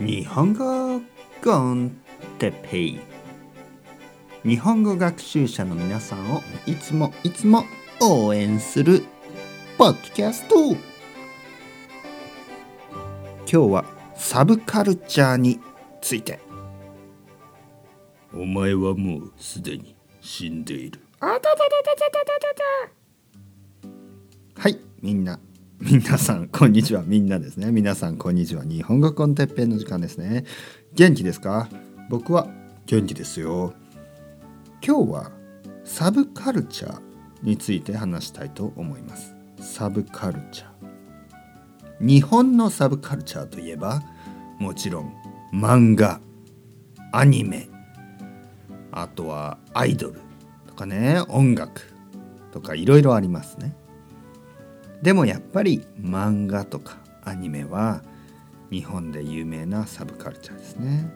日本語コンテペイ。日本語学習者の皆さんをいつもいつも応援するポッドキャスト。今日はサブカルチャーについて。お前はもうすでに死んでいる。はいみんな皆さん こんにちは。みんなですね。皆さんこんにちは。日本語コンテッペイの時間ですね。元気ですか？僕は元気ですよ。今日はサブカルチャーについて話したいと思います。サブカルチャー。日本のサブカルチャーといえばもちろん漫画アニメあとはアイドルとかね音楽とかいろいろありますね。でもやっぱり漫画とかアニメは日本で有名なサブカルチャーですね。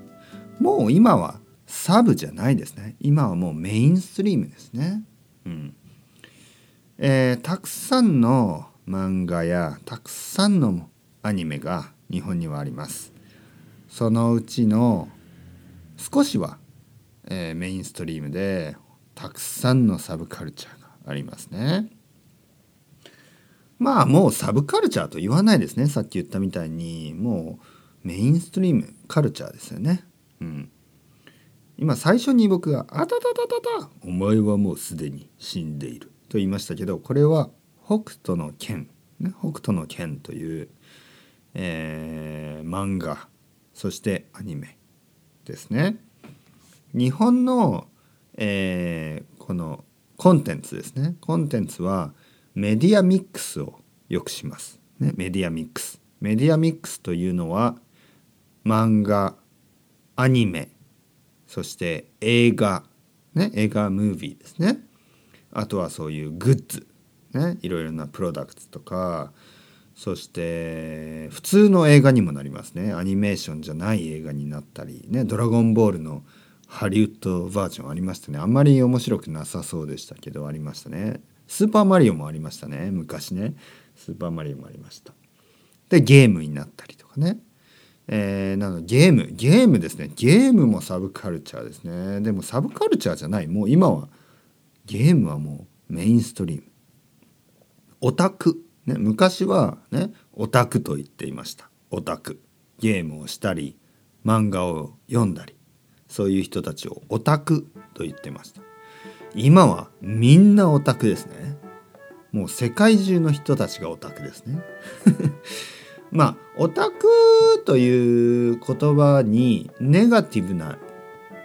もう今はサブじゃないですね。今はもうメインストリームですね。うん。えー、たくさんの漫画やたくさんのアニメが日本にはあります。そのうちの少しは、えー、メインストリームでたくさんのサブカルチャーがありますね。まあもうサブカルチャーと言わないですね。さっき言ったみたいにもうメインストリームカルチャーですよね。うん、今最初に僕が「あたたたたたお前はもうすでに死んでいる」と言いましたけどこれは北斗の拳、ね、北斗の拳という、えー、漫画。そしてアニメですね。日本の、えー、このコンテンツですね。コンテンツはメディアミックスをよくします。ね、メディアミックス。メディアミックスというのは漫画、アニメ、そして映画、ね、映画ムービーですね。あとはそういうグッズ、ね、いろいろなプロダクツとか、そして普通の映画にもなりますね。アニメーションじゃない映画になったり、ね、ドラゴンボールのハリウッドバージョンありましたね。あんまり面白くなさそうでしたけど、ありましたね。スーパーマリオもありましたね。昔ね。スーパーマリオもありました。でゲームになったりとかね。えー、なのゲームゲームですね。ゲームもサブカルチャーですね。でもサブカルチャーじゃない。もう今はゲームはもうメインストリーム。オタク、ね、昔はねオタクと言っていました。オタク。ゲームをしたり漫画を読んだり。そういう人たちをオタクと言ってました。今はみんなオタクですね。もう世界中の人たちがオタクですね。まあオタクという言葉にネガティブな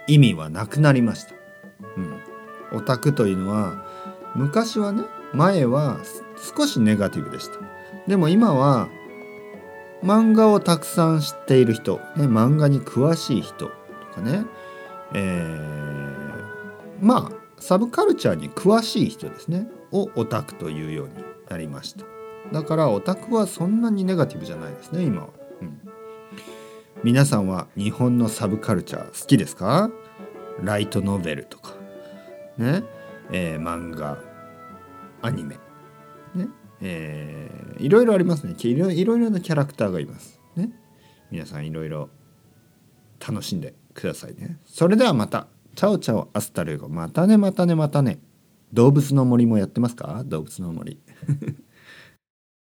意味はなくなりました、うん、オタクというのは昔はね前は少しネガティブでした。でも今は漫画をたくさん知っている人、ね、漫画に詳しい人とかね、えー、まあサブカルチャーに詳しい人ですね。をオタクというようになりました。だからオタクはそんなにネガティブじゃないですね今は、うん、皆さんは日本のサブカルチャー好きですか？ライトノベルとか。ね。えー、漫画アニメ。ね。えー、いろいろありますね。いろいろなキャラクターがいます。ね。皆さんいろいろ楽しんでくださいね。それではまた。 Ciao ciao hasta luego。またねまたねまたね。動物の森もやってますか？動物の森。